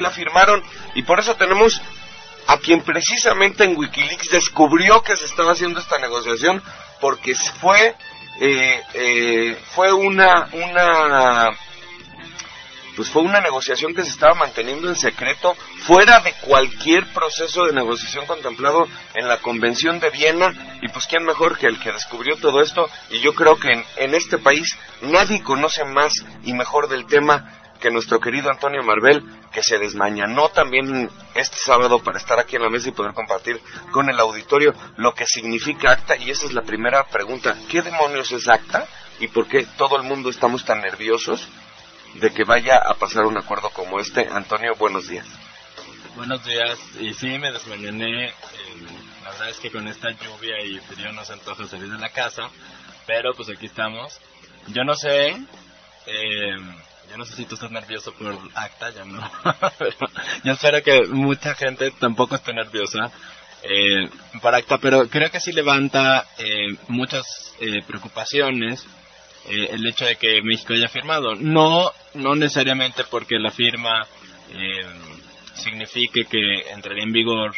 la firmaron y por eso tenemos a quien precisamente en Wikileaks descubrió que se estaba haciendo esta negociación porque fue eh, eh, fue una una pues fue una negociación que se estaba manteniendo en secreto fuera de cualquier proceso de negociación contemplado en la Convención de Viena. Y pues quién mejor que el que descubrió todo esto y yo creo que en, en este país nadie conoce más y mejor del tema que nuestro querido Antonio Marvel, que se desmañanó también este sábado para estar aquí en la mesa y poder compartir con el auditorio lo que significa ACTA. Y esa es la primera pregunta. ¿Qué demonios es ACTA? ¿Y por qué todo el mundo estamos tan nerviosos de que vaya a pasar un acuerdo como este? Antonio, buenos días. Buenos días. Y sí, me desmañané. la verdad es que con esta lluvia y frío no se antoja salir de la casa. Pero pues aquí estamos. Yo no sé. Eh, yo no sé si tú estás nervioso por acta, ya no. yo espero que mucha gente tampoco esté nerviosa eh, por acta, pero creo que sí levanta eh, muchas eh, preocupaciones eh, el hecho de que México haya firmado. No, no necesariamente porque la firma eh, signifique que entraría en vigor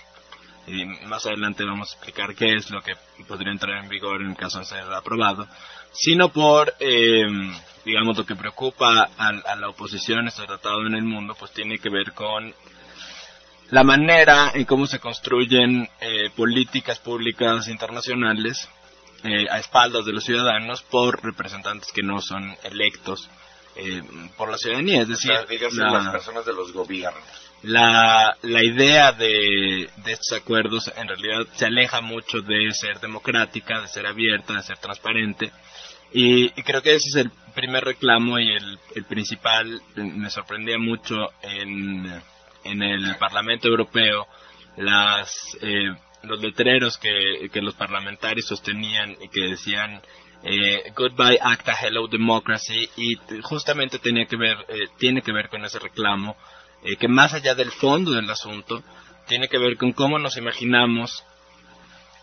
y más adelante vamos a explicar qué es lo que podría entrar en vigor en caso de ser aprobado, sino por, eh, digamos, lo que preocupa a, la oposición, este tratado en el mundo, pues tiene que ver con la manera en cómo se construyen eh, políticas públicas internacionales eh, a espaldas de los ciudadanos por representantes que no son electos eh, por la ciudadanía, es decir, las personas de los gobiernos. La, la idea de, de, estos acuerdos en realidad se aleja mucho de ser democrática, de ser abierta, de ser transparente. Y, creo que ese es el primer reclamo y el, principal. Me sorprendía mucho en, en el Parlamento Europeo las, eh, los letreros que, que los parlamentarios sostenían y que decían eh, Goodbye Acta, Hello Democracy y justamente tenía que ver, eh, tiene que ver con ese reclamo eh, que más allá del fondo del asunto tiene que ver con cómo nos imaginamos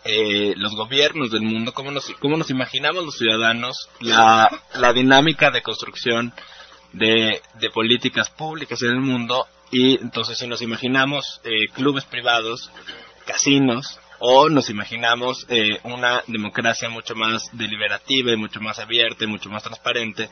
eh, los gobiernos del mundo, cómo nos, cómo nos imaginamos los ciudadanos la, la dinámica de construcción de, de, políticas públicas en el mundo y entonces si nos imaginamos eh, clubes privados, casinos, o nos imaginamos eh, una democracia mucho más deliberativa y mucho más abierta y mucho más transparente,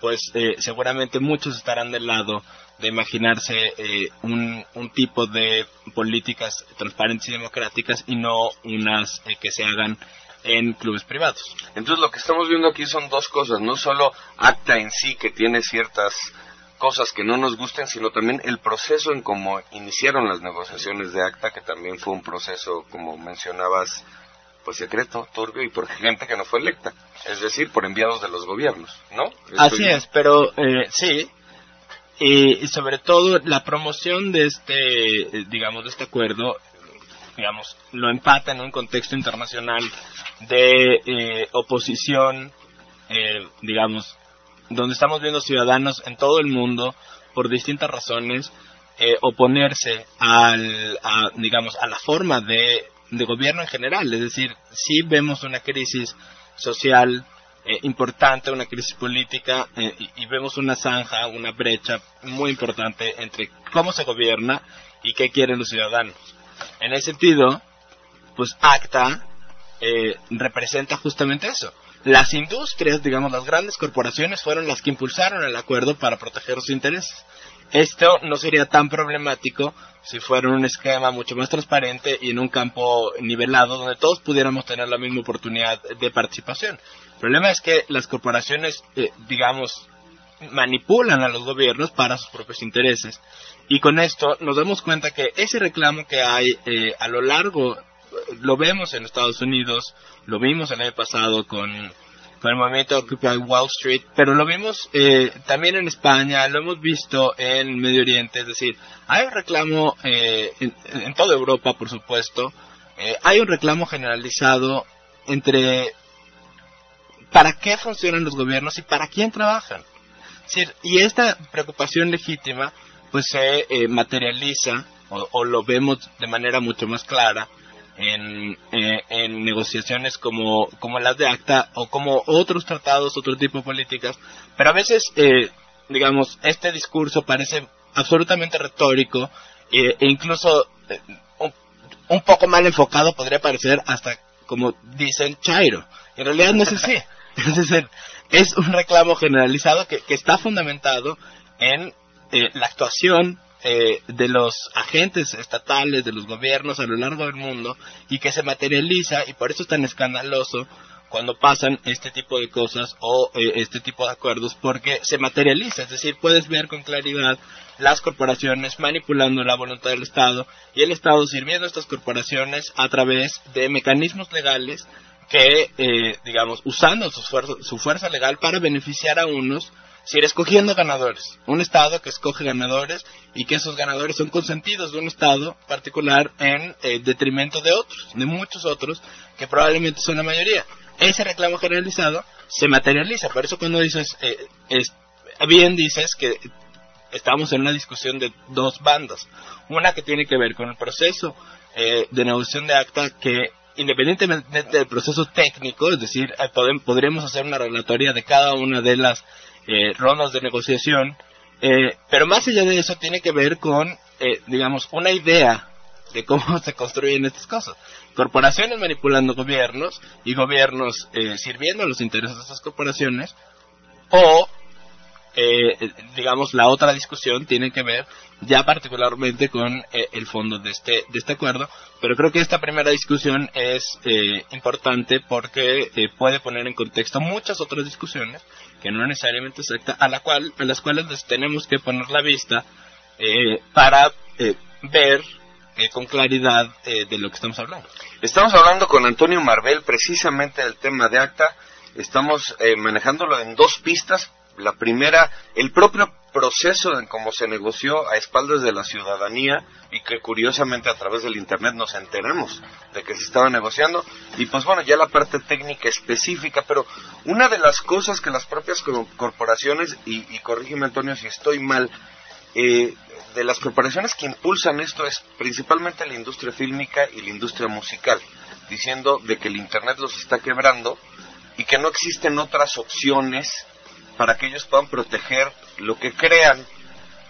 pues eh, seguramente muchos estarán del lado de imaginarse eh, un, un, tipo de políticas transparentes y democráticas y no unas eh, que se hagan en clubes privados. Entonces lo que estamos viendo aquí son dos cosas, no solo acta en sí que tiene ciertas cosas que no nos gusten, sino también el proceso en cómo iniciaron las negociaciones de acta, que también fue un proceso, como mencionabas, pues secreto, turbio y por gente que no fue electa, es decir, por enviados de los gobiernos, ¿no? Así es, pero eh, sí, y, sobre todo la promoción de este, digamos, de este acuerdo, digamos, lo empata en un contexto internacional de eh, oposición, eh, digamos, donde estamos viendo ciudadanos en todo el mundo por distintas razones eh, oponerse al, a, digamos, a la forma de, de gobierno en general. Es decir, si vemos una crisis social eh, importante, una crisis política eh, y, vemos una zanja, una brecha muy importante entre cómo se gobierna y qué quieren los ciudadanos. En ese sentido, pues ACTA eh, representa justamente eso. Las industrias, digamos, las grandes corporaciones fueron las que impulsaron el acuerdo para proteger sus intereses. Esto no sería tan problemático si fuera un esquema mucho más transparente y en un campo nivelado donde todos pudiéramos tener la misma oportunidad de participación. El problema es que las corporaciones, eh, digamos, manipulan a los gobiernos para sus propios intereses. Y con esto nos damos cuenta que ese reclamo que hay eh, a lo largo, lo vemos en Estados Unidos, lo vimos el año pasado con, con el movimiento Occupy Wall Street, pero lo vimos eh, también en España, lo hemos visto en Medio Oriente, es decir, hay un reclamo eh, en, en, toda Europa, por supuesto, eh, hay un reclamo generalizado entre para qué funcionan los gobiernos y para quién trabajan. Y esta preocupación legítima pues se eh, materializa o, lo vemos de manera mucho más clara en, eh, en negociaciones como, como las de ACTA o como otros tratados, otro tipo de políticas, pero a veces, eh, digamos, este discurso parece absolutamente retórico e incluso eh, un, un, poco mal enfocado podría parecer hasta como dicen Chairo. En realidad no es así. Es un reclamo generalizado que, que está fundamentado en eh, la actuación eh, de los agentes estatales, de los gobiernos a lo largo del mundo y que se materializa y por eso es tan escandaloso cuando pasan este tipo de cosas o eh, este tipo de acuerdos porque se materializa, es decir, puedes ver con claridad las corporaciones manipulando la voluntad del Estado y el Estado sirviendo a estas corporaciones a través de mecanismos legales que, eh, digamos, usando su fuerza, legal para beneficiar a unos, si escogiendo ganadores. Un Estado que escoge ganadores y que esos ganadores son consentidos de un Estado particular en eh, detrimento de otros, de muchos otros, que probablemente son la mayoría. Ese reclamo generalizado se materializa. Por eso cuando dices, eh, bien dices que estamos en una discusión de dos bandas. Una que tiene que ver con el proceso de negociación de acta que independientemente del proceso técnico, es decir, eh, podremos hacer una relatoría de cada una de las eh, rondas de negociación, eh, pero más allá de eso tiene que ver con, digamos, una idea de cómo se construyen estas cosas. Corporaciones manipulando gobiernos y gobiernos sirviendo a los intereses de esas corporaciones o eh, digamos, la otra discusión tiene que ver ya particularmente con eh, el fondo de este, de este acuerdo, pero creo que esta primera discusión es eh, importante porque eh, puede poner en contexto muchas otras discusiones que no necesariamente exacta, a, la cual, a las cuales les tenemos que poner la vista para ver con claridad de lo que estamos hablando. Estamos hablando con Antonio Marvel precisamente del tema de acta. Estamos manejándolo en dos pistas la primera, el propio proceso en cómo se negoció a espaldas de la ciudadanía y que curiosamente a través del Internet nos enteramos de que se estaba negociando. Y pues bueno, ya la parte técnica específica, pero una de las cosas que las propias corporaciones, y, y corrígeme Antonio si estoy mal, eh, de las corporaciones que impulsan esto es principalmente la industria fílmica y la industria musical, diciendo de que el Internet los está quebrando y que no existen otras opciones para que ellos puedan proteger lo que crean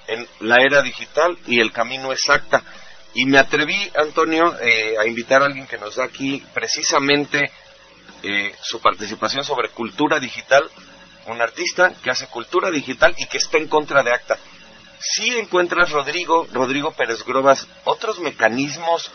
en la era digital y el camino exacta. Y me atreví, Antonio, eh, a invitar a alguien que nos da aquí precisamente eh, su participación sobre cultura digital, un artista que hace cultura digital y que está en contra de ACTA. Si encuentras, Rodrigo, Rodrigo Pérez Grobas, otros mecanismos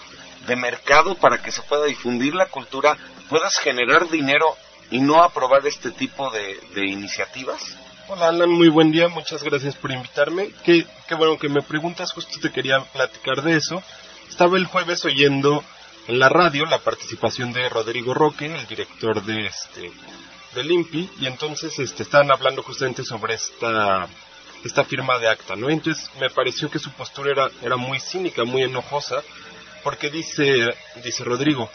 de mercado para que se pueda difundir la cultura, puedas generar dinero y no aprobar este tipo de, iniciativas? Hola Alan, muy buen día, muchas gracias por invitarme. Qué bueno que me preguntas, justo te quería platicar de eso. Estaba el jueves oyendo en la radio la participación de Rodrigo Roque, el director de este del INPI, y entonces este, estaban hablando justamente sobre esta esta firma de acta, ¿no? Entonces me pareció que su postura era, era muy cínica, muy enojosa, porque dice, dice Rodrigo,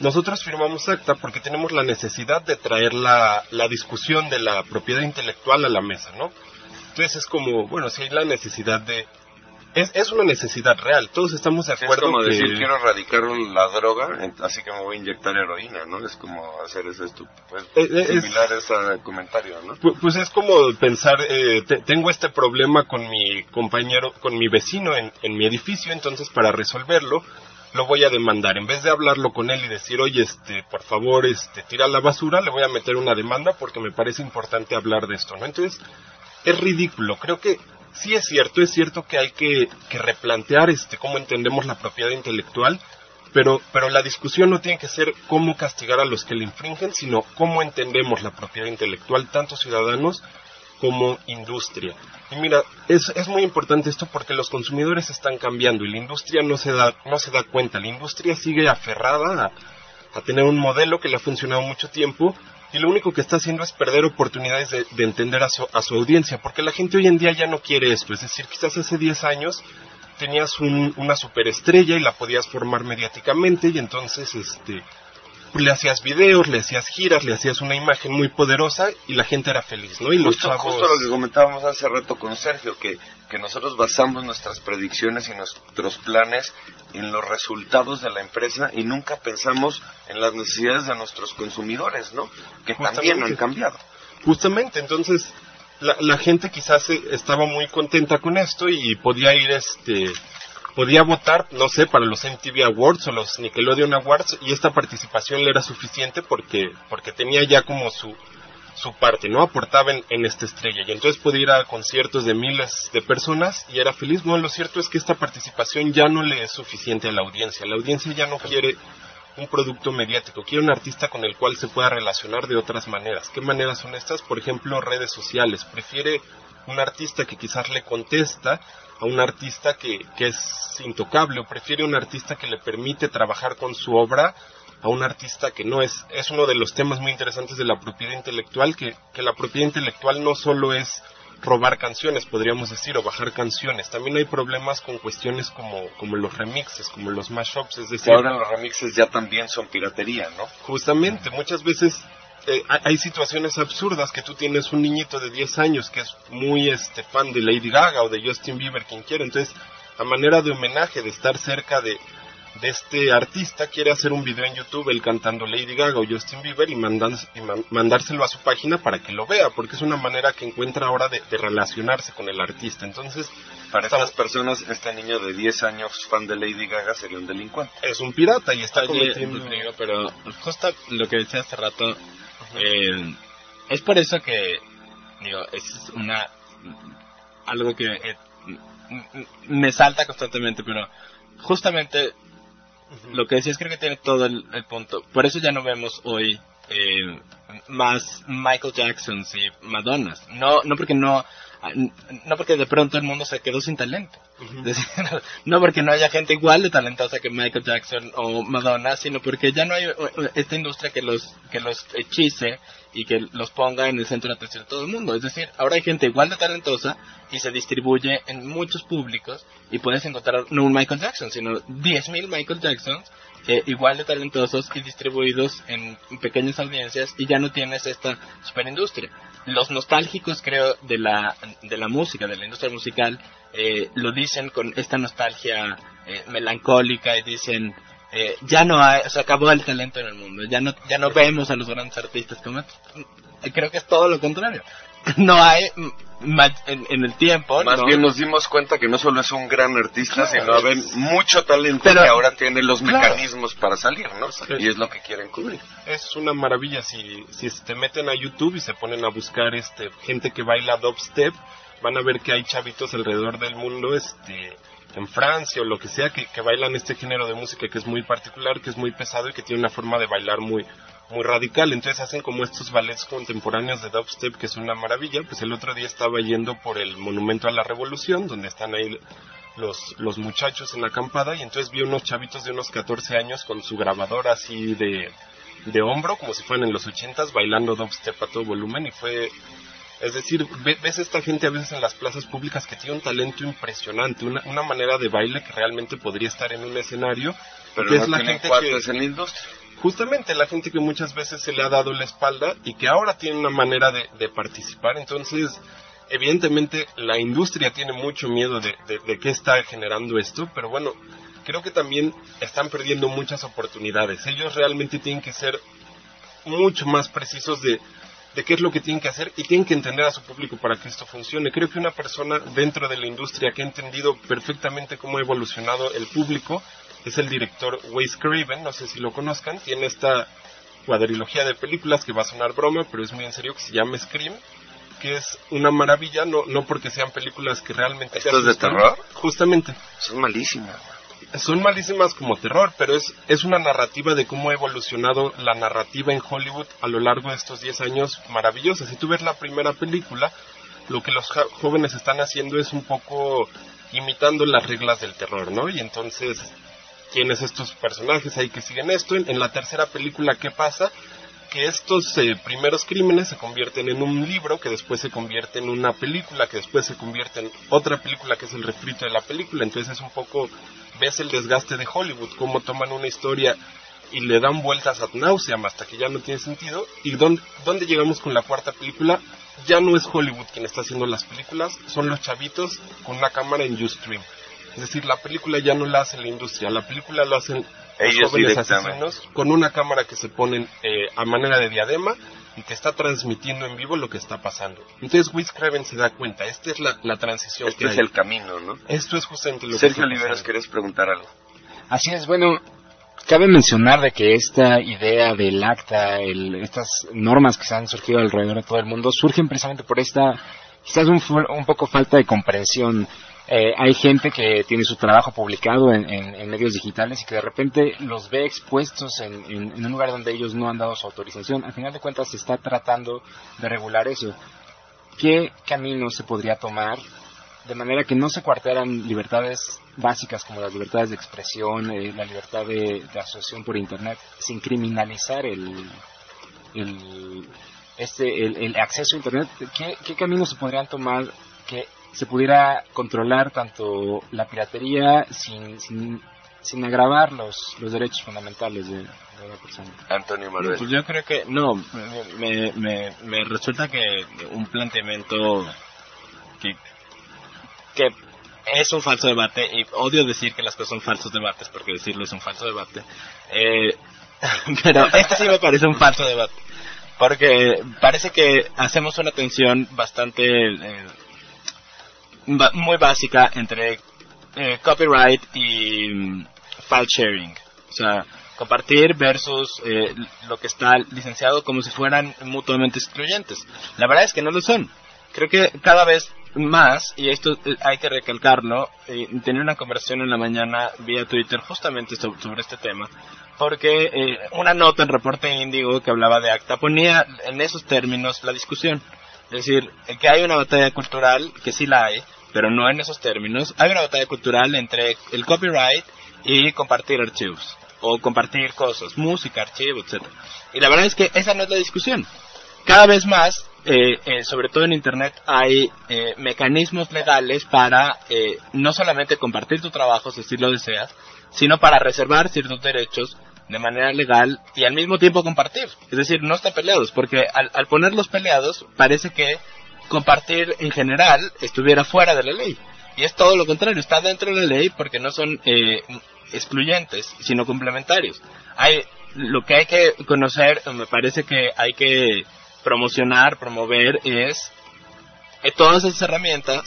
nosotros firmamos acta porque tenemos la necesidad de traer la, la discusión de la propiedad intelectual a la mesa, ¿no? Entonces es como, bueno, si hay la necesidad de... Es, es una necesidad real, todos estamos de acuerdo. es como decir, quiero erradicar la droga, así que me voy a inyectar heroína, ¿no? Es como hacer ese pues, eh, eh, similar ese comentario, ¿no? Pues, es como pensar, eh, tengo este problema con mi compañero, con mi vecino en, en mi edificio, entonces para resolverlo lo voy a demandar. En vez de hablarlo con él y decir, oye, este, por favor, este, tira la basura, le voy a meter una demanda porque me parece importante hablar de esto, ¿no? Entonces, es ridículo. Creo que sí es cierto, es cierto que hay que, que replantear, este, cómo entendemos la propiedad intelectual, pero, pero la discusión no tiene que ser cómo castigar a los que le infringen, sino cómo entendemos la propiedad intelectual, tanto ciudadanos como industria. Y mira, es, es muy importante esto porque los consumidores están cambiando y la industria no se da, no se da cuenta. La industria sigue aferrada a, tener un modelo que le ha funcionado mucho tiempo y lo único que está haciendo es perder oportunidades de, de entender a su, a su, audiencia, porque la gente hoy en día ya no quiere esto. Es decir, quizás hace 10 años tenías un, una superestrella y la podías formar mediáticamente y entonces este le hacías videos, le hacías giras, le hacías una imagen muy poderosa y la gente era feliz, ¿no? Y justo, lo que comentábamos hace rato con Sergio, que, que nosotros basamos nuestras predicciones y nuestros planes en los resultados de la empresa y nunca pensamos en las necesidades de nuestros consumidores, ¿no? Que también han cambiado. Justamente, entonces, la, la gente quizás estaba muy contenta con esto y podía ir este podía votar, no sé, para los MTV Awards o los Nickelodeon Awards y esta participación le era suficiente porque porque tenía ya como su su parte, ¿no? Aportaba en, en, esta estrella y entonces podía ir a conciertos de miles de personas y era feliz. No, lo cierto es que esta participación ya no le es suficiente a la audiencia. La audiencia ya no quiere un producto mediático, quiere un artista con el cual se pueda relacionar de otras maneras. ¿Qué maneras son estas? Por ejemplo, redes sociales. Prefiere un artista que quizás le contesta a un artista que, que es intocable o prefiere un artista que le permite trabajar con su obra a un artista que no es. Es uno de los temas muy interesantes de la propiedad intelectual, que, que la propiedad intelectual no solo es robar canciones, podríamos decir, o bajar canciones. También hay problemas con cuestiones como, como los remixes, como los mashups, es decir... Ahora los remixes ya también son piratería, ¿no? Justamente, muchas veces eh, hay situaciones absurdas que tú tienes un niñito de 10 años que es muy este fan de Lady Gaga o de Justin Bieber, quien quiera, entonces a manera de homenaje, de estar cerca de, de este artista quiere hacer un video en YouTube él cantando Lady Gaga o Justin Bieber y, y mandárselo a su página para que lo vea, porque es una manera que encuentra ahora de, de relacionarse con el artista. Entonces, para estas personas, este niño de 10 años fan de Lady Gaga sería un delincuente. Es un pirata y está Oye, cometiendo... Rodrigo, pero justo lo que decía hace rato, eh, es por eso que, digo, es una... algo que eh, me salta constantemente, pero justamente lo que decías creo que tiene todo el, punto. Por eso ya no vemos hoy eh, más Michael Jacksons y Madonnas. No, no porque no, no porque de pronto el mundo se quedó sin talento. Uh -huh. no porque no haya gente igual de talentosa que Michael Jackson o Madonna, sino porque ya no hay esta industria que los, que los hechice y que los ponga en el centro de atención de todo el mundo. Es decir, ahora hay gente igual de talentosa y se distribuye en muchos públicos y puedes encontrar no un Michael Jackson, sino 10.000 Michael Jacksons eh, igual de talentosos y distribuidos en pequeñas audiencias y ya no tienes esta superindustria. Los nostálgicos, creo, de la, de la música, de la industria musical, eh, lo dicen con esta nostalgia eh, melancólica y dicen, eh, ya no hay, se acabó el talento en el mundo, ya no, ya no vemos a los grandes artistas como creo que es todo lo contrario. No hay en, en el tiempo. Más ¿no? bien nos dimos cuenta que no solo es un gran artista, claro, sino ven mucho talento pero, que ahora tiene los claro. mecanismos para salir, ¿no? Y es lo que quieren cubrir. Es una maravilla si, si te meten a YouTube y se ponen a buscar este gente que baila dubstep, van a ver que hay chavitos alrededor del mundo, este en Francia o lo que sea, que, que, bailan este género de música que es muy particular, que es muy pesado y que tiene una forma de bailar muy, muy radical. Entonces hacen como estos ballets contemporáneos de dubstep que es una maravilla. Pues el otro día estaba yendo por el Monumento a la Revolución, donde están ahí los, los muchachos en la acampada, y entonces vi unos chavitos de unos 14 años con su grabadora así de, de hombro, como si fueran en los 80s, bailando dubstep a todo volumen, y fue es decir, ves esta gente a veces en las plazas públicas que tiene un talento impresionante, una, una manera de baile que realmente podría estar en un escenario. Pero que no es la gente que, en la industria. justamente la gente que muchas veces se le ha dado la espalda y que ahora tiene una manera de, de participar. Entonces, evidentemente la industria tiene mucho miedo de, de, de qué está generando esto, pero bueno, creo que también están perdiendo muchas oportunidades. Ellos realmente tienen que ser mucho más precisos de, de qué es lo que tienen que hacer y tienen que entender a su público para que esto funcione. Creo que una persona dentro de la industria que ha entendido perfectamente cómo ha evolucionado el público es el director Wes Craven, no sé si lo conozcan, tiene esta cuadrilogía de películas que va a sonar broma, pero es muy en serio, que se llama Scream, que es una maravilla, no, no porque sean películas que realmente... ¿Esto es de terror? Justamente. Son malísimas. Son malísimas como terror, pero es, es una narrativa de cómo ha evolucionado la narrativa en Hollywood a lo largo de estos 10 años maravillosa. Si tú ves la primera película, lo que los jóvenes están haciendo es un poco imitando las reglas del terror, ¿no? Y entonces tienes estos personajes ahí que siguen esto. En la tercera película, ¿qué pasa? Que estos eh, primeros crímenes se convierten en un libro, que después se convierte en una película, que después se convierte en otra película que es el refrito de la película. Entonces es un poco, ves el desgaste de Hollywood, cómo toman una historia y le dan vueltas ad nauseam hasta que ya no tiene sentido. ¿Y dónde, dónde llegamos con la cuarta película? Ya no es Hollywood quien está haciendo las películas, son los chavitos con una cámara en Ustream. Es decir, la película ya no la hace la industria, la película lo hacen Ellos los jóvenes asesinos con una cámara que se ponen eh, a manera de diadema y te está transmitiendo en vivo lo que está pasando. Entonces Wiz Craven se da cuenta, esta es la, la transición Este que es hay. el camino, ¿no? Esto es justamente lo que Sergio está Oliveros, pasando. ¿quieres preguntar algo? Así es, bueno, cabe mencionar de que esta idea del acta, el- estas normas que se han surgido alrededor de todo el mundo, surgen precisamente por esta, quizás un poco falta de comprensión. Eh, hay gente que tiene su trabajo publicado en, medios digitales y que de repente los ve expuestos en, un lugar donde ellos no han dado su autorización. Al final de cuentas se está tratando de regular eso. ¿Qué camino se podría tomar de manera que no se cuartearan libertades básicas como las libertades de expresión, eh, la libertad de, asociación por internet, sin criminalizar el, el, este, el acceso a internet. ¿Qué, ¿Qué caminos se podrían tomar que se pudiera controlar tanto la piratería sin, sin, sin agravar los, los derechos fundamentales de, de la persona? Antonio Manuel. Pues yo creo que no, me, me, me resulta que un planteamiento que, que es un falso debate y odio decir que las cosas son falsos debates porque decirlo es un falso debate. Eh, pero este sí me parece un falso debate porque parece que hacemos una tensión bastante eh, muy básica entre eh, copyright y mm, file sharing. O sea, compartir versus eh, lo que está licenciado como si fueran mutuamente excluyentes. La verdad es que no lo son. Creo que cada vez más, y esto eh, hay que recalcarlo, eh, tenía una conversación en la mañana vía Twitter justamente so- sobre este tema, porque eh, una nota en Reporte Índigo que hablaba de ACTA ponía en esos términos la discusión. Es decir, que hay una batalla cultural, que sí la hay, pero no en esos términos. Hay una batalla cultural entre el copyright y compartir archivos, o compartir cosas, música, archivos, etc. Y la verdad es que esa no es la discusión. Cada vez más, eh, eh, sobre todo en Internet, hay eh, mecanismos legales para eh, no solamente compartir tu trabajo si así lo deseas, sino para reservar ciertos derechos de manera legal y al mismo tiempo compartir. Es decir, no están peleados, porque al, al ponerlos peleados parece que compartir en general estuviera fuera de la ley. Y es todo lo contrario, está dentro de la ley porque no son eh, excluyentes, sino complementarios. Hay, lo que hay que conocer, me parece que hay que promocionar, promover, es eh, todas esas herramientas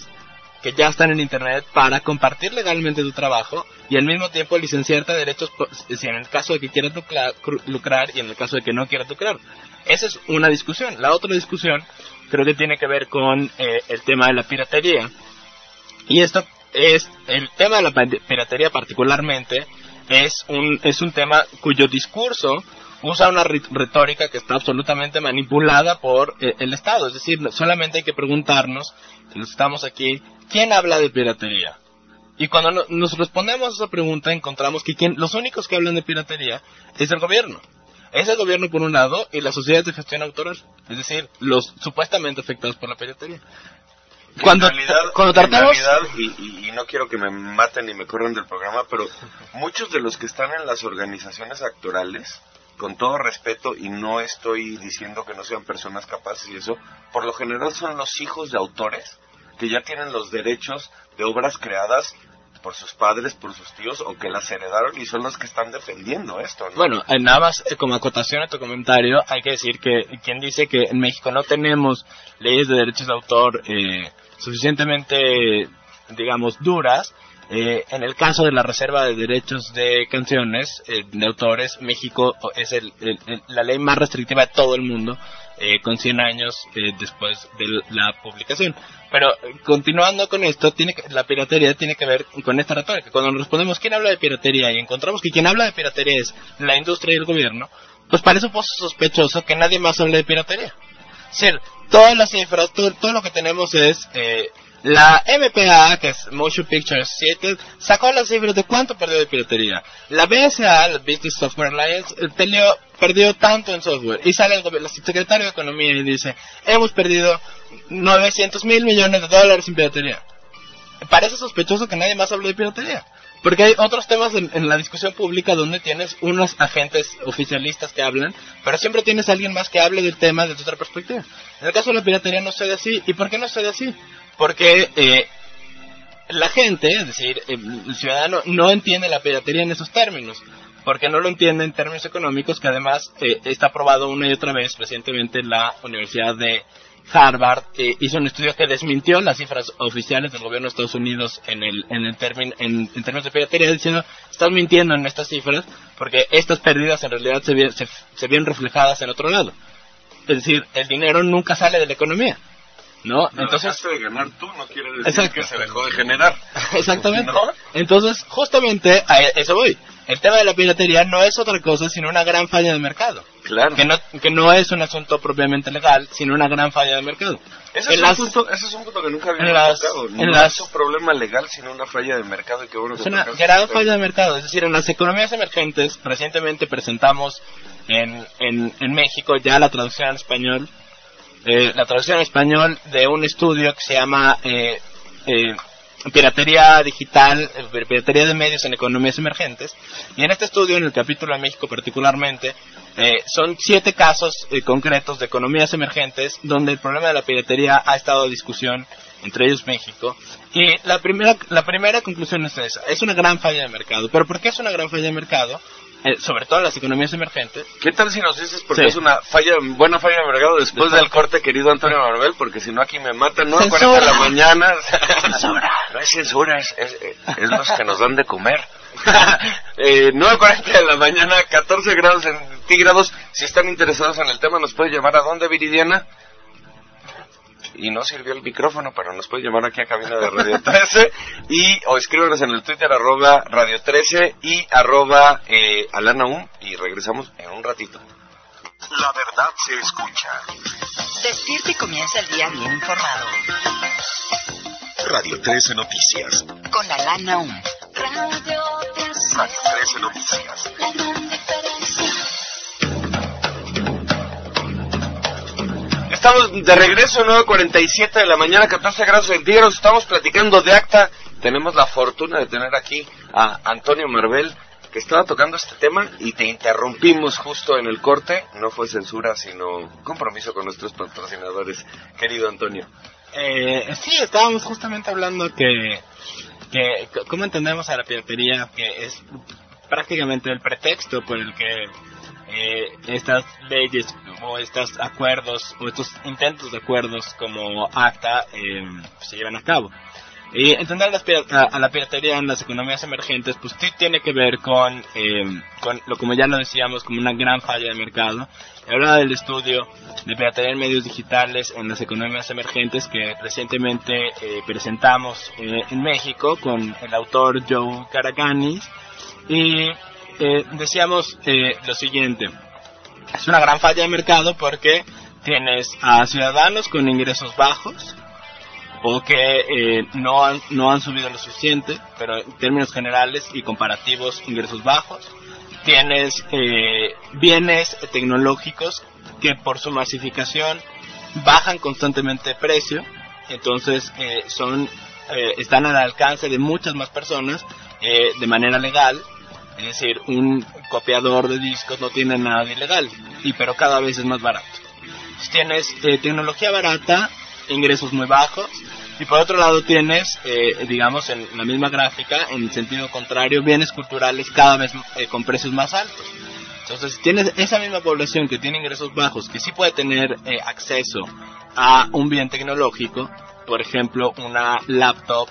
que ya están en internet para compartir legalmente tu trabajo y al mismo tiempo licenciarte derechos po- si en el caso de que quieras lucrar, lucrar y en el caso de que no quieras lucrar. Esa es una discusión. La otra discusión creo que tiene que ver con eh, el tema de la piratería. Y esto es el tema de la piratería particularmente es un es un tema cuyo discurso usa una ri- retórica que está absolutamente manipulada por eh, el Estado. Es decir, solamente hay que preguntarnos, los estamos aquí, ¿quién habla de piratería? Y cuando no- nos respondemos a esa pregunta, encontramos que quien, los únicos que hablan de piratería es el gobierno. Es el gobierno por un lado y las sociedades de gestión autoral, es decir, los supuestamente afectados por la piratería. Cuando, en realidad, cuando en tratamos... realidad, y, y- y no quiero que me maten y me corran del programa, pero muchos de los que están en las organizaciones actorales, con todo respeto, y no estoy diciendo que no sean personas capaces y eso, por lo general son los hijos de autores que ya tienen los derechos de obras creadas por sus padres, por sus tíos, o que las heredaron y son los que están defendiendo esto, ¿no? Bueno, nada más eh, como acotación a tu comentario, hay que decir que quien dice que en México no tenemos leyes de derechos de autor eh, suficientemente, digamos, duras, eh, en el caso de la reserva de derechos de canciones eh, de autores, México es el- la ley más restrictiva de todo el mundo, eh, con 100 años eh, después de la publicación. Pero continuando con esto, tiene que- la piratería tiene que ver con esta retórica. Cuando nos respondemos quién habla de piratería y encontramos que quien habla de piratería es la industria y el gobierno, pues parece un poco sospechoso que nadie más hable de piratería. Decir, todas las cifras, todo, lo que tenemos es eh, la MPA, que es Motion Picture Associated, sacó las cifras de cuánto perdió de piratería. La BSA, la Business Software Alliance, eh, perdió tanto en software. Y sale el, secretario de Economía y dice, hemos perdido 900 mil millones de dólares en piratería. Parece sospechoso que nadie más hable de piratería. Porque hay otros temas en, la discusión pública donde tienes unos agentes oficialistas que hablan, pero siempre tienes alguien más que hable del tema desde otra perspectiva. En el caso de la piratería no sucede así. ¿Y por qué no sucede así? Porque eh, la gente, es decir, el ciudadano, no entiende la piratería en esos términos. Porque no lo entiende en términos económicos, que además eh, está probado una y otra vez. Recientemente la Universidad de Harvard eh, hizo un estudio que desmintió las cifras oficiales del gobierno de Estados Unidos en el en el término en, términos de piratería diciendo estás mintiendo en estas cifras porque estas pérdidas en realidad se, se, se reflejadas en otro lado es decir el dinero nunca sale de la economía ¿no? Entonces, de ganar tú no quiere decir que se dejó de generar. Exactamente. Entonces, justamente a eso voy. El tema de la piratería no es otra cosa sino una gran falla de mercado. Claro. Que no, que no es un asunto propiamente legal, sino una gran falla de mercado. Ese, es, un punto, ese es un punto que nunca había tocado. No es un problema legal, sino una falla de mercado. Y qué bueno es una gran falla de mercado. Es decir, en las economías emergentes, recientemente presentamos en, en, en México ya la traducción al español eh, la traducción en español de un estudio que se llama eh, eh, Piratería Digital, Piratería de Medios en Economías Emergentes. Y en este estudio, en el capítulo de México particularmente, son siete casos concretos de economías emergentes donde el problema de la piratería ha estado a discusión, entre ellos México. Y la primera, la primera conclusión es esa, es una gran falla de mercado. ¿Pero por qué es una gran falla de mercado? Eh, sobre todo las economías emergentes. ¿Qué tal si nos dices porque es una falla, buena falla de mercado después, del corte, querido Antonio Marvel? Porque si no aquí me matan, ¿no? 40 de la mañana. Censura. no es censura, es, es, los que nos dan de comer. eh, 9.40 de la mañana, 14 grados centígrados. Si están interesados en el tema, ¿nos puede llevar a dónde, Viridiana? Y no sirvió el micrófono, pero nos puede llamar aquí a cabina de Radio 13 y o escríbanos en el Twitter arroba Radio 13 y arroba eh, Alana y regresamos en un ratito. La verdad se escucha. Despierta y comienza el día bien informado. Radio 13 Noticias. Con Alana Um. Radio 13 Noticias. La gran diferencia. Estamos de regreso, 9.47 de la mañana, 14 grados centígrados. Estamos platicando de acta. Tenemos la fortuna de tener aquí a Antonio Marvel, que estaba tocando este tema y te interrumpimos justo en el corte. No fue censura, sino compromiso con nuestros patrocinadores, querido Antonio. Eh, sí, estábamos justamente hablando que, que, ¿cómo entendemos a la piratería? Que es prácticamente el pretexto por el que eh, estas leyes o estos acuerdos o estos intentos de acuerdos como ACTA eh, se llevan a cabo. Y entender a, la piratería en las economías emergentes, pues sí tiene que ver con, eh, con lo como ya lo decíamos, como una gran falla de mercado. Hablaba del estudio de piratería en medios digitales en las economías emergentes que recientemente presentamos en México con el autor Joe Caraganis. Y eh, decíamos eh, lo siguiente. Es una gran falla de mercado porque tienes a ciudadanos con ingresos bajos o que eh, no, han, no han subido lo suficiente, pero en términos generales y comparativos, ingresos bajos. Tienes bienes tecnológicos que por su masificación bajan constantemente de precio, entonces son, están al alcance de muchas más personas de manera legal es decir, un copiador de discos no tiene nada de ilegal, y pero cada vez es más barato. tienes eh, tecnología barata, ingresos muy bajos, y por otro lado tienes, eh, digamos, en la misma gráfica, en sentido contrario, bienes culturales cada vez eh, con precios más altos. Entonces, tienes esa misma población que tiene ingresos bajos, que sí puede tener acceso a un bien tecnológico, por ejemplo, una laptop,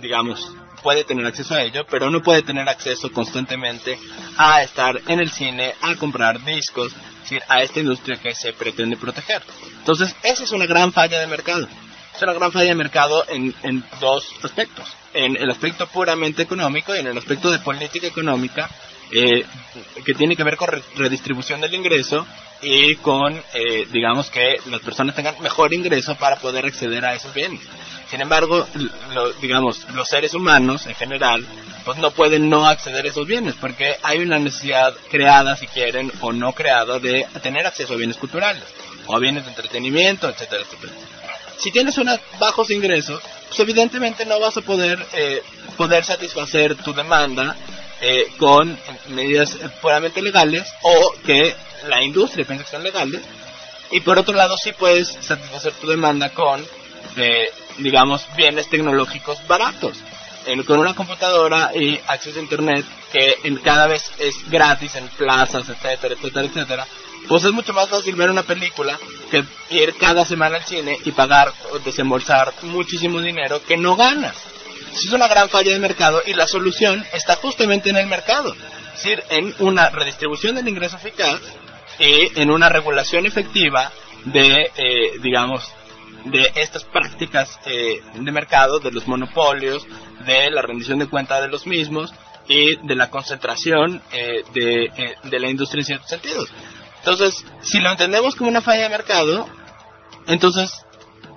digamos, puede tener acceso a ello, pero no puede tener acceso constantemente a estar en el cine, a comprar discos, a esta industria que se pretende proteger. Entonces, esa es una gran falla de mercado. Es una gran falla de mercado en dos aspectos. En el aspecto puramente económico y en el aspecto de política económica, eh, que tiene que ver con redistribución del ingreso y con, eh, digamos, que las personas tengan mejor ingreso para poder acceder a esos bienes. Sin embargo, digamos, los seres humanos en general, pues no pueden no acceder a esos bienes, porque hay una necesidad creada, si quieren, o no creada, de tener acceso a bienes culturales, o bienes de entretenimiento, etcétera, etcétera. Si tienes unos bajos ingresos, pues evidentemente no vas a poder, eh, poder satisfacer tu demanda eh, con medidas puramente legales o que la industria piensa que son legales. Y por otro lado, sí puedes satisfacer tu demanda con, eh, digamos, bienes tecnológicos baratos. en- con una computadora y acceso a internet que en, cada vez es gratis en plazas, etcétera, etcétera, etcétera, pues es mucho más fácil ver una película que ir cada semana al cine y pagar o desembolsar muchísimo dinero que no ganas. Es una gran falla de mercado y la solución está justamente en el mercado. Es decir, en una redistribución del ingreso eficaz y en una regulación efectiva de, eh, digamos, de estas prácticas eh, de mercado, de los monopolios, de la rendición de cuenta de los mismos y de la concentración eh, de, eh, de la industria en ciertos sentidos. Entonces, si lo entendemos como una falla de mercado, entonces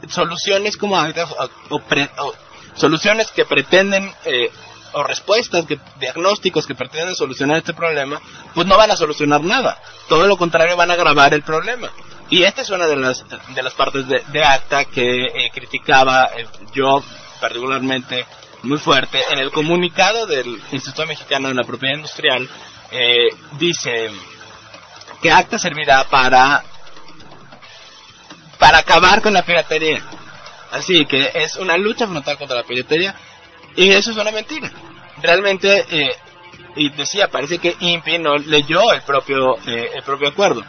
soluciones como o, o pre- o soluciones que pretenden eh, o respuestas, que, diagnósticos que pretenden solucionar este problema, pues no van a solucionar nada. Todo lo contrario, van a agravar el problema. Y esta es una de las, de las partes de, ACTA que eh, criticaba yo particularmente muy fuerte. En el comunicado del Instituto Mexicano de la Propiedad Industrial eh, dice que ACTA servirá para para acabar con la piratería. Así que es una lucha frontal contra la piratería y eso es una mentira. Realmente, eh, y decía, parece que INPI no leyó el propio, eh, el propio acuerdo.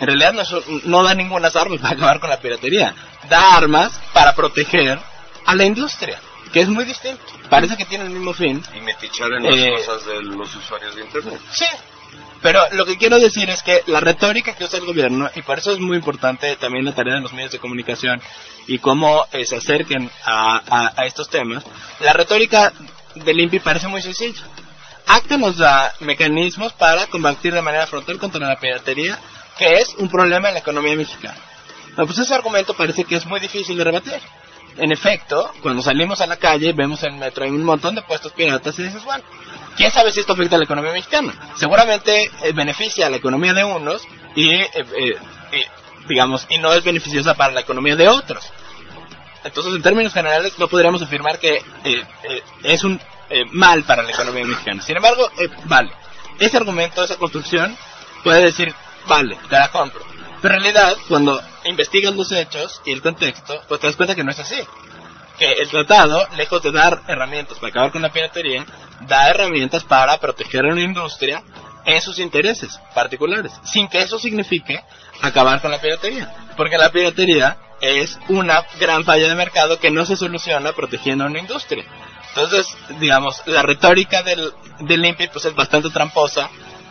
En realidad no, no da ninguna armas para acabar con la piratería. Da armas para proteger a la industria, que es muy distinto. Parece que tiene el mismo fin, Y metichar en las Eh, cosas de los usuarios de Internet. Sí, pero lo que quiero decir es que la retórica que usa el gobierno, y por eso es muy importante también la tarea de los medios de comunicación y cómo eh, se acerquen a, a- a estos temas, la retórica del INPI parece muy sencilla. ACTA nos da mecanismos para combatir de manera frontal contra la piratería, que es un problema en la economía mexicana. Bueno, pues ese argumento parece que es muy difícil de rebatir. En efecto, cuando salimos a la calle, vemos en el metro hay un montón de puestos piratas y dices, bueno, ¿quién sabe si esto afecta a la economía mexicana? Seguramente eh, beneficia a la economía de unos y, eh, eh, digamos, y no es beneficiosa para la economía de otros. Entonces, en términos generales, no podríamos afirmar que eh, es un mal para la economía mexicana. Sin embargo, vale. Ese argumento, esa construcción, puede decir, vale, te la compro. Pero en realidad, cuando investigas los hechos y el contexto, pues te das cuenta que no es así. Que el tratado, lejos de dar herramientas para acabar con la piratería, da herramientas para proteger a una industria en sus intereses particulares, sin que eso signifique acabar con la piratería. Porque la piratería es una gran falla de mercado que no se soluciona protegiendo a una industria. Entonces, digamos, la retórica del, del INPI pues es bastante tramposa.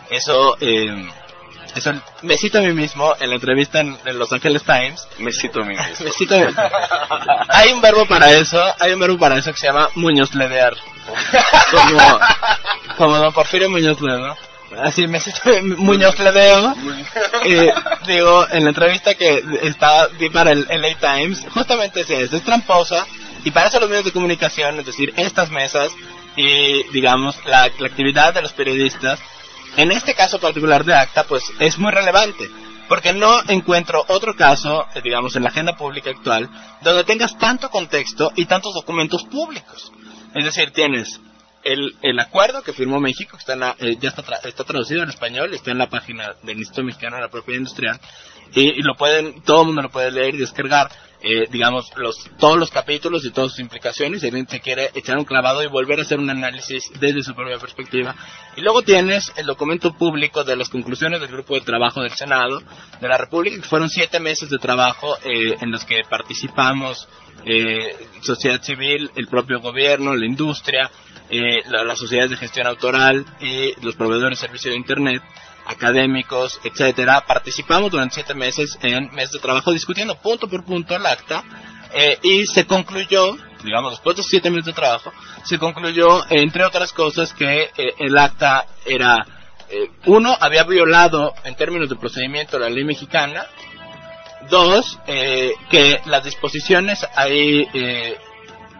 Eso, eh, eso me cito a mí mismo en la entrevista en, en Los Angeles Times. Me cito a mí mismo. Me cito a mí- hay un verbo para eso, hay un verbo para eso que se llama muñozledear. Como, como don Porfirio Muñoz Ledo. Así me cito muñozledeo. Y digo, en la entrevista que estaba, vi para el LA Times, justamente es eso, es tramposa. Y para eso los medios de comunicación, es decir, estas mesas y, digamos, la, la actividad de los periodistas, en este caso particular de ACTA, pues es muy relevante. Porque no encuentro otro caso, eh, digamos, en la agenda pública actual, donde tengas tanto contexto y tantos documentos públicos. Es decir, tienes el, el acuerdo que firmó México, que está en la- eh, ya está, tra- está traducido en español, está en la página del Instituto Mexicano de la Propiedad Industrial, y, y lo pueden, todo el mundo lo puede leer y descargar, eh, digamos, los, todos los capítulos y todas sus implicaciones, alguien se quiere echar un clavado y volver a hacer un análisis desde su propia perspectiva. Y luego tienes el documento público de las conclusiones del grupo de trabajo del Senado de la República, que fueron siete meses de trabajo eh, en los que participamos eh, sociedad civil, el propio gobierno, la industria, eh, la- las sociedades de gestión autoral y los proveedores de servicio de Internet, académicos, etcétera. Participamos durante siete meses en meses de trabajo discutiendo punto por punto el acta eh, y se concluyó, digamos, después de siete meses de trabajo, se concluyó, entre otras cosas, que eh, el acta era, eh, uno, había violado en términos de procedimiento la ley mexicana, Dos, eh, que las disposiciones ahí, eh,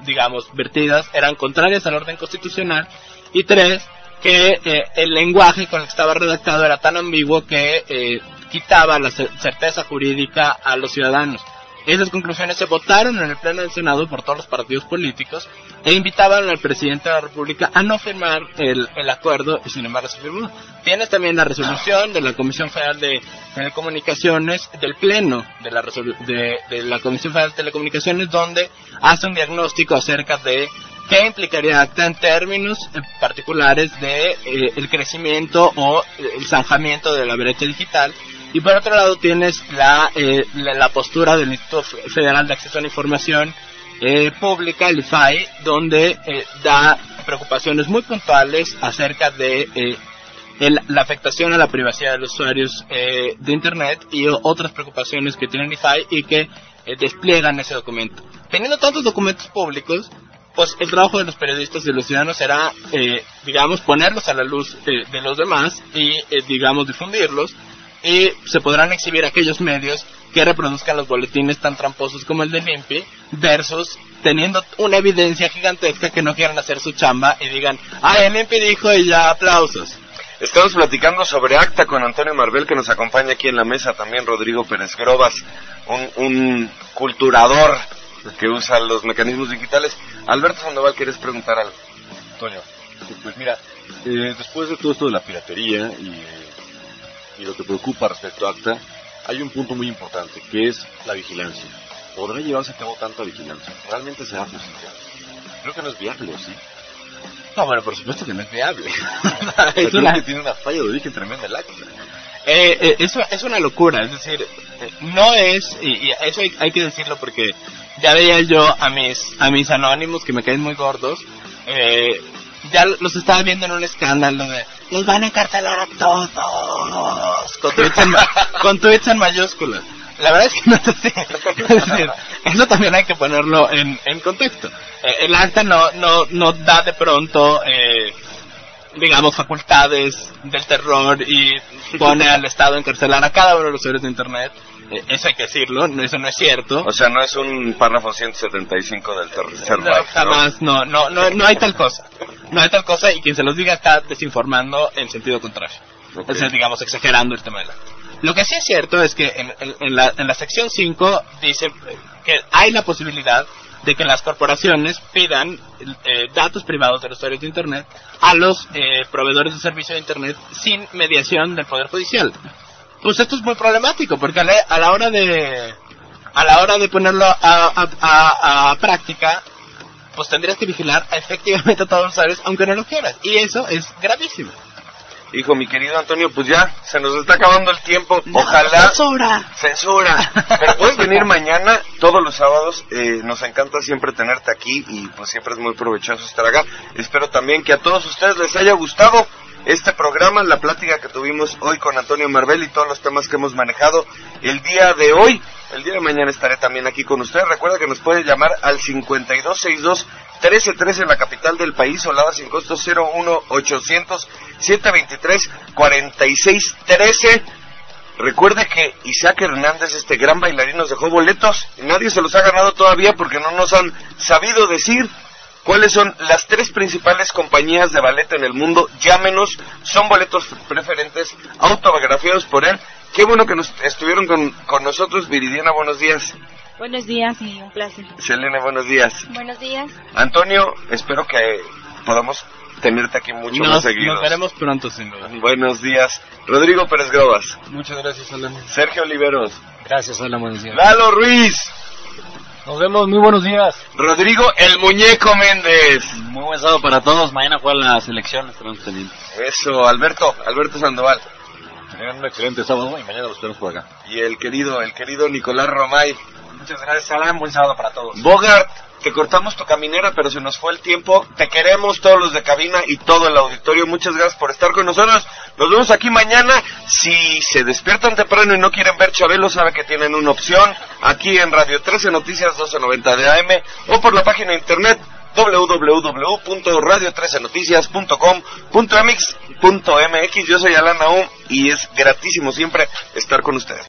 digamos, vertidas eran contrarias al orden constitucional. Y tres, que eh, el lenguaje con el que estaba redactado era tan ambiguo que eh, quitaba la cer- certeza jurídica a los ciudadanos. Esas conclusiones se votaron en el Pleno del Senado por todos los partidos políticos e invitaban al presidente de la República a no firmar el, el acuerdo y sin embargo se firmó. Tienes también la resolución de la Comisión Federal de Telecomunicaciones, del Pleno de la, de, de la Comisión Federal de Telecomunicaciones, donde hace un diagnóstico acerca de ¿Qué implicaría ACTA en términos particulares de eh, el crecimiento o eh, el zanjamiento de la brecha digital? Y por otro lado tienes la, eh, la, la postura del Instituto Federal de Acceso a la Información eh, Pública, el IFAI, donde eh, da preocupaciones muy puntuales acerca de eh, el- la afectación a la privacidad de los usuarios eh, de Internet y otras preocupaciones que tiene el IFAI y que eh, despliegan ese documento. Teniendo tantos documentos públicos, pues el trabajo de los periodistas y de los ciudadanos será, eh, digamos, ponerlos a la luz eh, de los demás y, eh, digamos, difundirlos. Y se podrán exhibir aquellos medios que reproduzcan los boletines tan tramposos como el de Limpi, versus teniendo una evidencia gigantesca que no quieran hacer su chamba y digan, ah, el Limpi dijo y ya aplausos. Estamos platicando sobre ACTA con Antonio Marbel, que nos acompaña aquí en la mesa, también Rodrigo Pérez Grobas, un, un culturador que usa los mecanismos digitales. Alberto Sandoval, ¿quieres preguntar algo? Antonio, pues mira, eh, después de todo esto de la piratería y, eh, y lo que preocupa respecto a ACTA, hay un punto muy importante, que es la vigilancia. ¿Podrá llevarse a cabo tanta vigilancia? ¿Realmente será posible? Creo que no es viable, ¿o sí? No, bueno, por supuesto que no es viable. Es, una, que tiene una falla de origen tremenda el ACTA. eh, eh, es, es una locura, es decir, eh, no es, y, y eso hay, hay que decirlo porque ya veía yo a mis, a mis anónimos que me caen muy gordos, eh, ya los estaba viendo en un escándalo de los van a encarcelar a todos con tweets en, con tweets en mayúsculas. La verdad es que no es así. Es decir, eso también hay que ponerlo en, en contexto. Eh, el acta no, no, no da de pronto, eh, digamos, facultades del terror y pone al Estado a encarcelar a cada uno de los usuarios de Internet. Eh, eso hay que decirlo, no, eso no es cierto. O sea, no es un párrafo 175 del tercer No, jamás, no, no, no, no hay tal cosa. No hay tal cosa y quien se los diga está desinformando en sentido contrario. Ok. Es decir, digamos, exagerando el tema de la... Lo que sí es cierto es que en, en- en la, en la sección 5 dice que hay la posibilidad de que las corporaciones pidan eh, datos privados de los usuarios de Internet a los eh, proveedores de servicio de Internet sin mediación del Poder Judicial. Pues esto es muy problemático porque a la, a la hora de a la hora de ponerlo a, a- a- a práctica pues tendrías que vigilar efectivamente a todos los usuarios aunque no lo quieras y eso es gravísimo. Hijo, mi querido Antonio, pues ya, se nos está acabando el tiempo. Ojalá... ¡Censura! Censura. Pero puedes venir mañana, todos los sábados. eh, nos encanta siempre tenerte aquí y pues siempre es muy provechoso estar acá. Espero también que a todos ustedes les haya gustado este programa, la plática que tuvimos hoy con Antonio Marbel y todos los temas que hemos manejado el día de hoy. El día de mañana estaré también aquí con ustedes. Recuerda que nos puede llamar al 5262 1313 en la capital del país o lada sin costo 01 800 723 4613. Recuerde que Isaac Hernández, este gran bailarín, nos dejó boletos y nadie se los ha ganado todavía porque no nos han sabido decir cuáles son las tres principales compañías de ballet en el mundo. Llámenos, son boletos preferentes autografiados por él. Qué bueno que nos estuvieron con, con nosotros, Viridiana, buenos días. Buenos días y un placer. Selene, buenos días. Buenos días. Antonio, espero que podamos tenerte aquí mucho más seguido. nos veremos pronto sin duda. Buenos días. Rodrigo Pérez Grobas. Muchas gracias, Alan. Sergio Oliveros. Gracias, hola, buenos días. Lalo Ruiz. Nos vemos, muy buenos días. Rodrigo El Muñeco Méndez. Muy buen sábado para todos. Mañana juega la selección. Estaremos pendientes. Eso, Alberto, Alberto Sandoval. Tengan un excelente sábado y mañana los esperamos por acá. Y el querido, el querido Nicolás Romay. Muchas gracias, Alan. Buen sábado para todos. Bogart, te cortamos tu caminera, pero se nos fue el tiempo. Te queremos todos los de cabina y todo el auditorio. Muchas gracias por estar con nosotros. Nos vemos aquí mañana. Si se despiertan temprano y no quieren ver Chabelo, sabe que tienen una opción aquí en Radio 13 Noticias 1290 de AM o por la página de internet www.radio13noticias.com.mx.mx. Yo soy Alan Naum y es gratísimo siempre estar con ustedes.